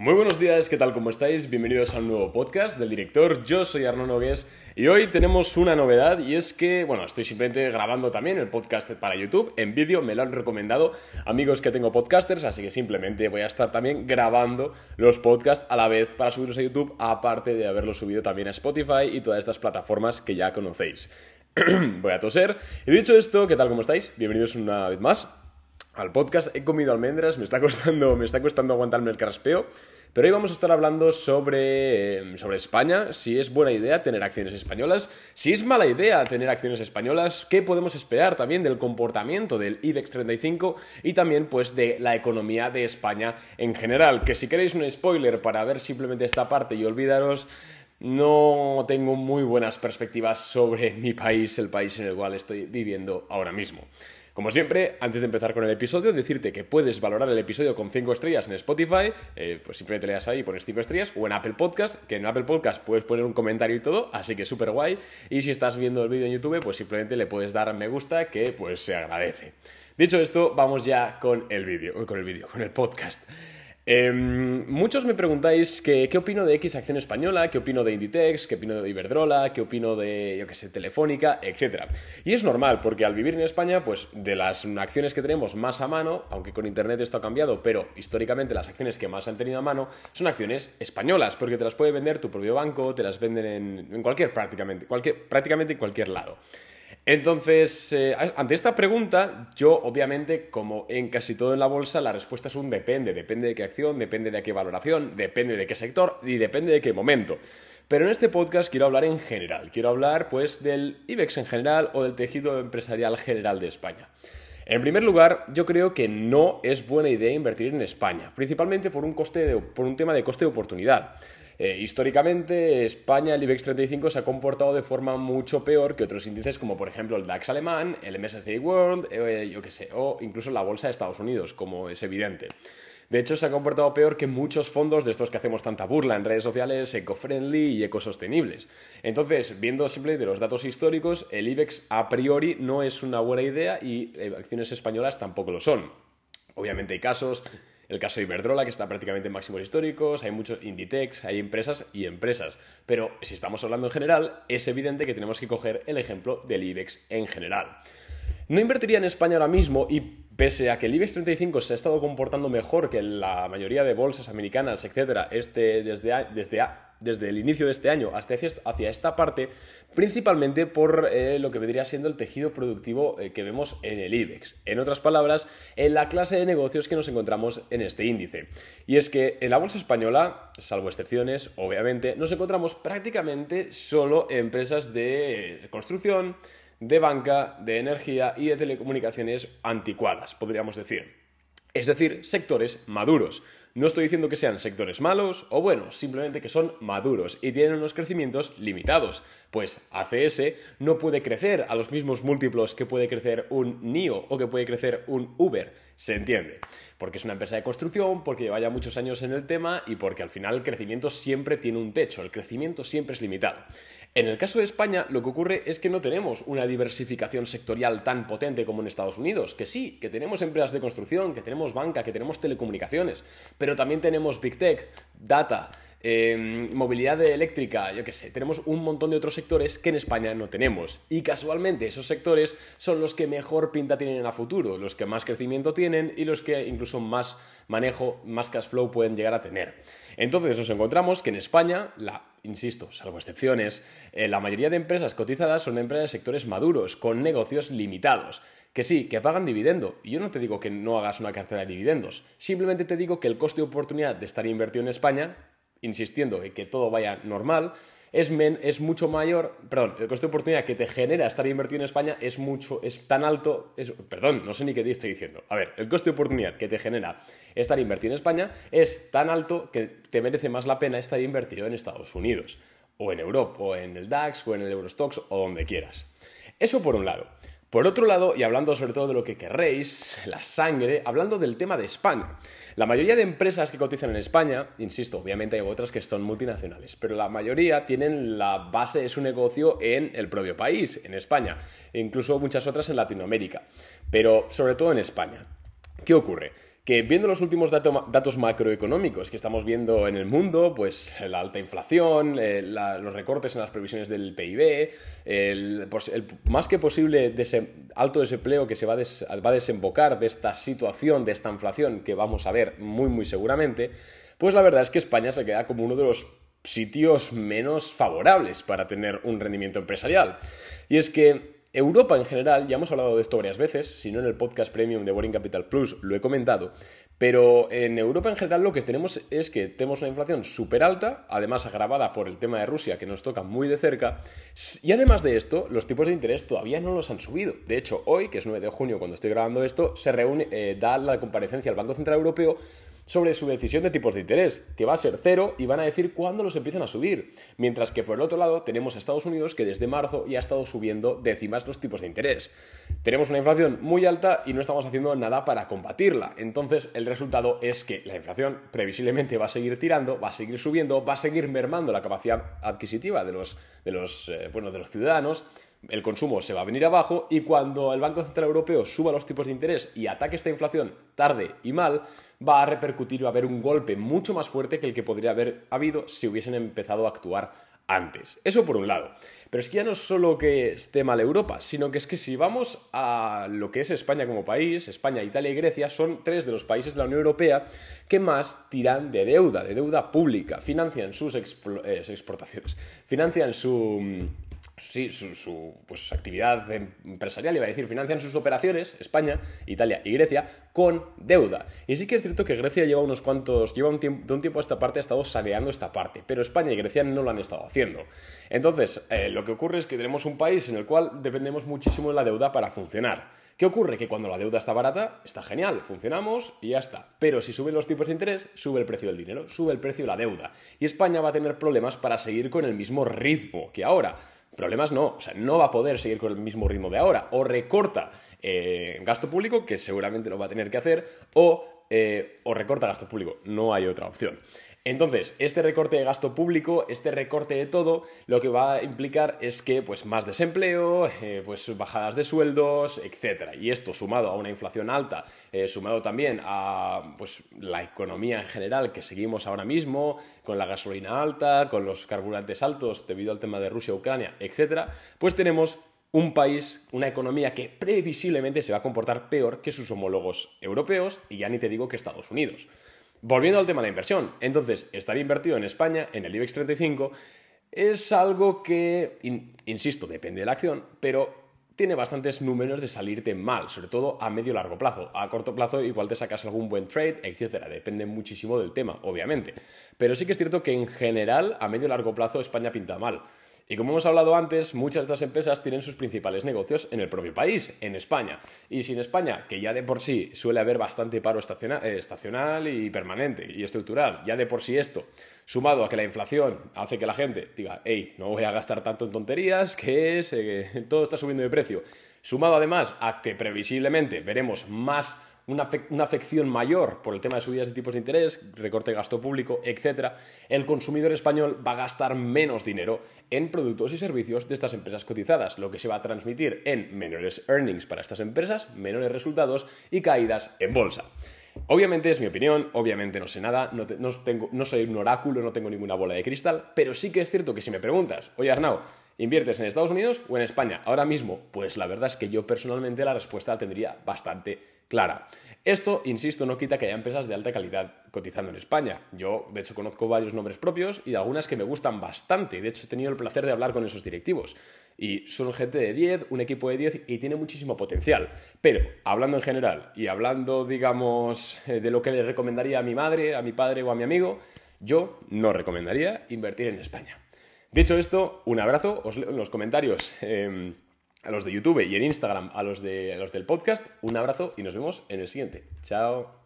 Muy buenos días, ¿qué tal? ¿Cómo estáis? Bienvenidos a un nuevo podcast del director. Yo soy Arno Nogues y hoy tenemos una novedad y es que, bueno, estoy simplemente grabando también el podcast para YouTube en vídeo, me lo han recomendado amigos que tengo podcasters, así que simplemente voy a estar también grabando los podcasts a la vez para subirlos a YouTube, aparte de haberlos subido también a Spotify y todas estas plataformas que ya conocéis. voy a toser. Y dicho esto, ¿qué tal? ¿Cómo estáis? Bienvenidos una vez más al podcast. He comido almendras, me está costando, me está costando aguantarme el carraspeo. Pero hoy vamos a estar hablando sobre, em, sobre España, si es buena idea tener acciones españolas, si es mala idea tener acciones españolas, qué podemos esperar también del comportamiento del IBEX 35 y también pues de la economía de España en general. Que si queréis un spoiler para ver simplemente esta parte y olvidaros no tengo muy buenas perspectivas sobre mi país, el país en el cual estoy viviendo ahora mismo. Como siempre, antes de empezar con el episodio, decirte que puedes valorar el episodio con 5 estrellas en Spotify, eh, pues simplemente le das ahí y pones 5 estrellas, o en Apple Podcast, que en Apple Podcast puedes poner un comentario y todo, así que súper guay. Y si estás viendo el vídeo en YouTube, pues simplemente le puedes dar me gusta, que pues se agradece. Dicho esto, vamos ya con el vídeo, con el vídeo, con el podcast. Em, muchos me preguntáis qué opino de X Acción Española, qué opino de Inditex, qué opino de Iberdrola, qué opino de, yo qué sé, Telefónica, etc. Y es normal, porque al vivir en España, pues de las acciones que tenemos más a mano, aunque con Internet esto ha cambiado, pero históricamente las acciones que más han tenido a mano son acciones españolas, porque te las puede vender tu propio banco, te las venden en, en cualquier, prácticamente, cualquier, prácticamente en cualquier lado. Entonces, eh, ante esta pregunta, yo obviamente, como en casi todo en la bolsa, la respuesta es un depende. Depende de qué acción, depende de qué valoración, depende de qué sector y depende de qué momento. Pero en este podcast quiero hablar en general. Quiero hablar pues del IBEX en general o del tejido empresarial general de España. En primer lugar, yo creo que no es buena idea invertir en España, principalmente por un, coste por un tema de coste de oportunidad. Eh, históricamente, España, el IBEX 35, se ha comportado de forma mucho peor que otros índices como por ejemplo el DAX alemán, el MSCI World, eh, yo qué sé, o incluso la bolsa de Estados Unidos, como es evidente. De hecho, se ha comportado peor que muchos fondos de estos que hacemos tanta burla en redes sociales, eco-friendly y ecosostenibles. Entonces, viendo simplemente los datos históricos, el IBEX a priori no es una buena idea y eh, acciones españolas tampoco lo son. Obviamente hay casos el caso de Iberdrola, que está prácticamente en máximos históricos, hay muchos Inditex, hay empresas y empresas. Pero si estamos hablando en general, es evidente que tenemos que coger el ejemplo del IBEX en general. No invertiría en España ahora mismo y pese a que el IBEX 35 se ha estado comportando mejor que la mayoría de bolsas americanas, etcétera, este, desde, desde desde el inicio de este año hasta hacia esta parte, principalmente por eh, lo que vendría siendo el tejido productivo eh, que vemos en el IBEX. En otras palabras, en la clase de negocios que nos encontramos en este índice. Y es que en la bolsa española, salvo excepciones, obviamente, nos encontramos prácticamente solo empresas de construcción, de banca, de energía y de telecomunicaciones anticuadas, podríamos decir. Es decir, sectores maduros. No estoy diciendo que sean sectores malos o buenos, simplemente que son maduros y tienen unos crecimientos limitados. Pues ACS no puede crecer a los mismos múltiplos que puede crecer un NIO o que puede crecer un Uber. Se entiende. Porque es una empresa de construcción, porque lleva ya muchos años en el tema y porque al final el crecimiento siempre tiene un techo, el crecimiento siempre es limitado. En el caso de España, lo que ocurre es que no tenemos una diversificación sectorial tan potente como en Estados Unidos, que sí, que tenemos empresas de construcción, que tenemos banca, que tenemos telecomunicaciones, pero también tenemos Big Tech, Data, em, movilidad eléctrica, yo qué sé, tenemos un montón de otros sectores que en España no tenemos. Y casualmente esos sectores son los que mejor pinta tienen a futuro, los que más crecimiento tienen y los que incluso más manejo, más cash flow pueden llegar a tener. Entonces nos encontramos que en España, la, insisto, salvo excepciones, eh, la mayoría de empresas cotizadas son empresas de sectores maduros, con negocios limitados. Que sí, que pagan dividendo. Y yo no te digo que no hagas una cartera de dividendos. Simplemente te digo que el coste de oportunidad de estar invertido en España, insistiendo en que todo vaya normal, es, es mucho mayor, perdón, el coste de oportunidad que te genera estar invertido en España es mucho, es tan alto, es, perdón, no sé ni qué te estoy diciendo. A ver, el coste de oportunidad que te genera estar invertido en España es tan alto que te merece más la pena estar invertido en Estados Unidos, o en Europa, o en el DAX, o en el Eurostox, o donde quieras. Eso por un lado. Por otro lado, y hablando sobre todo de lo que querréis, la sangre, hablando del tema de España. La mayoría de empresas que cotizan en España, insisto, obviamente hay otras que son multinacionales, pero la mayoría tienen la base de su negocio en el propio país, en España, e incluso muchas otras en Latinoamérica, pero sobre todo en España. ¿Qué ocurre? Que viendo los últimos datos macroeconómicos que estamos viendo en el mundo, pues la alta inflación, eh, los recortes en las previsiones del PIB, el, más que posible alto desempleo que se va, va a desembocar de esta situación, de esta inflación que vamos a ver muy muy seguramente, pues la verdad es que España se queda como uno de los sitios menos favorables para tener un rendimiento empresarial. Y es que Europa en general, ya hemos hablado de esto varias veces, si no en el podcast premium de Boring Capital Plus lo he comentado, pero en Europa en general lo que tenemos es que tenemos una inflación súper alta, además agravada por el tema de Rusia que nos toca muy de cerca, y además de esto, los tipos de interés todavía no los han subido. De hecho, hoy, que es 9 de junio cuando estoy grabando esto, se reúne, eh, da la comparecencia al Banco Central Europeo sobre su decisión de tipos de interés, que va a ser cero y van a decir cuándo los empiezan a subir. Mientras que por el otro lado tenemos a Estados Unidos que desde marzo ya ha estado subiendo décimas los tipos de interés. Tenemos una inflación muy alta y no estamos haciendo nada para combatirla. Entonces el resultado es que la inflación previsiblemente va a seguir tirando, va a seguir subiendo, va a seguir mermando la capacidad adquisitiva de los, de los, eh, bueno, de los ciudadanos el consumo se va a venir abajo y cuando el Banco Central Europeo suba los tipos de interés y ataque esta inflación tarde y mal, va a repercutir, va a haber un golpe mucho más fuerte que el que podría haber habido si hubiesen empezado a actuar antes. Eso por un lado. Pero es que ya no es solo que esté mal Europa, sino que es que si vamos a lo que es España como país, España, Italia y Grecia son tres de los países de la Unión Europea que más tiran de deuda, de deuda pública, financian sus eh, exportaciones, financian su sí, su, pues, actividad empresarial, iba a decir, financian sus operaciones, España, Italia y Grecia, con deuda. Y sí que es cierto que Grecia lleva unos cuantos, lleva un tiempo, de un tiempo a esta parte ha estado saneando esta parte, pero España y Grecia no lo han estado haciendo. Entonces, eh, lo que ocurre es que tenemos un país en el cual dependemos muchísimo de la deuda para funcionar. ¿Qué ocurre? Que cuando la deuda está barata, está genial, funcionamos y ya está. Pero si suben los tipos de interés, sube el precio del dinero, sube el precio de la deuda. Y España va a tener problemas para seguir con el mismo ritmo que ahora. Problemas no, o sea, no va a poder seguir con el mismo ritmo de ahora. O recorta eh, gasto público, que seguramente lo va a tener que hacer, o, eh, o recorta gasto público. No hay otra opción. Entonces, este recorte de gasto público, este recorte de todo, lo que va a implicar es que, pues, más desempleo, eh, pues, bajadas de sueldos, etc. Y esto sumado a una inflación alta, eh, sumado también a, pues, la economía en general que seguimos ahora mismo, con la gasolina alta, con los carburantes altos debido al tema de Rusia, Ucrania, etc., pues tenemos un país, una economía que previsiblemente se va a comportar peor que sus homólogos europeos y ya ni te digo que Estados Unidos. Volviendo al tema de la inversión, entonces, estar invertido en España, en el IBEX 35, es algo que, insisto, depende de la acción, pero tiene bastantes números de salirte mal, sobre todo a medio largo plazo. A corto plazo igual te sacas algún buen trade, etcétera. Depende muchísimo del tema, obviamente. Pero sí que es cierto que en general, a medio largo plazo, España pinta mal. Y como hemos hablado antes, muchas de estas empresas tienen sus principales negocios en el propio país, en España. Y si en España, que ya de por sí suele haber bastante paro eh, estacional, y permanente y estructural, ya de por sí esto, sumado a que la inflación hace que la gente diga, hey, no voy a gastar tanto en tonterías, que eh, todo está subiendo de precio. Sumado además a que previsiblemente veremos más una, afección mayor por el tema de subidas de tipos de interés, recorte de gasto público, etc., el consumidor español va a gastar menos dinero en productos y servicios de estas empresas cotizadas, lo que se va a transmitir en menores earnings para estas empresas, menores resultados y caídas en bolsa. Obviamente es mi opinión, obviamente no sé nada, no, tengo, no soy un oráculo, no tengo ninguna bola de cristal, pero sí que es cierto que si me preguntas, oye Arnau, ¿inviertes en Estados Unidos o en España ahora mismo? Pues la verdad es que yo personalmente la respuesta la tendría bastante clara. Esto, insisto, no quita que haya empresas de alta calidad cotizando en España. Yo, de hecho, conozco varios nombres propios y de algunas que me gustan bastante. De hecho, he tenido el placer de hablar con esos directivos. Y son gente de 10, un equipo de 10 y tiene muchísimo potencial. Pero, hablando en general y hablando, digamos, eh, de lo que le recomendaría a mi madre, a mi padre o a mi amigo, yo no recomendaría invertir en España. Dicho esto, un abrazo, en los comentarios. Em, a los de YouTube y en Instagram, a los, de, a los del podcast, un abrazo y nos vemos en el siguiente. Chao.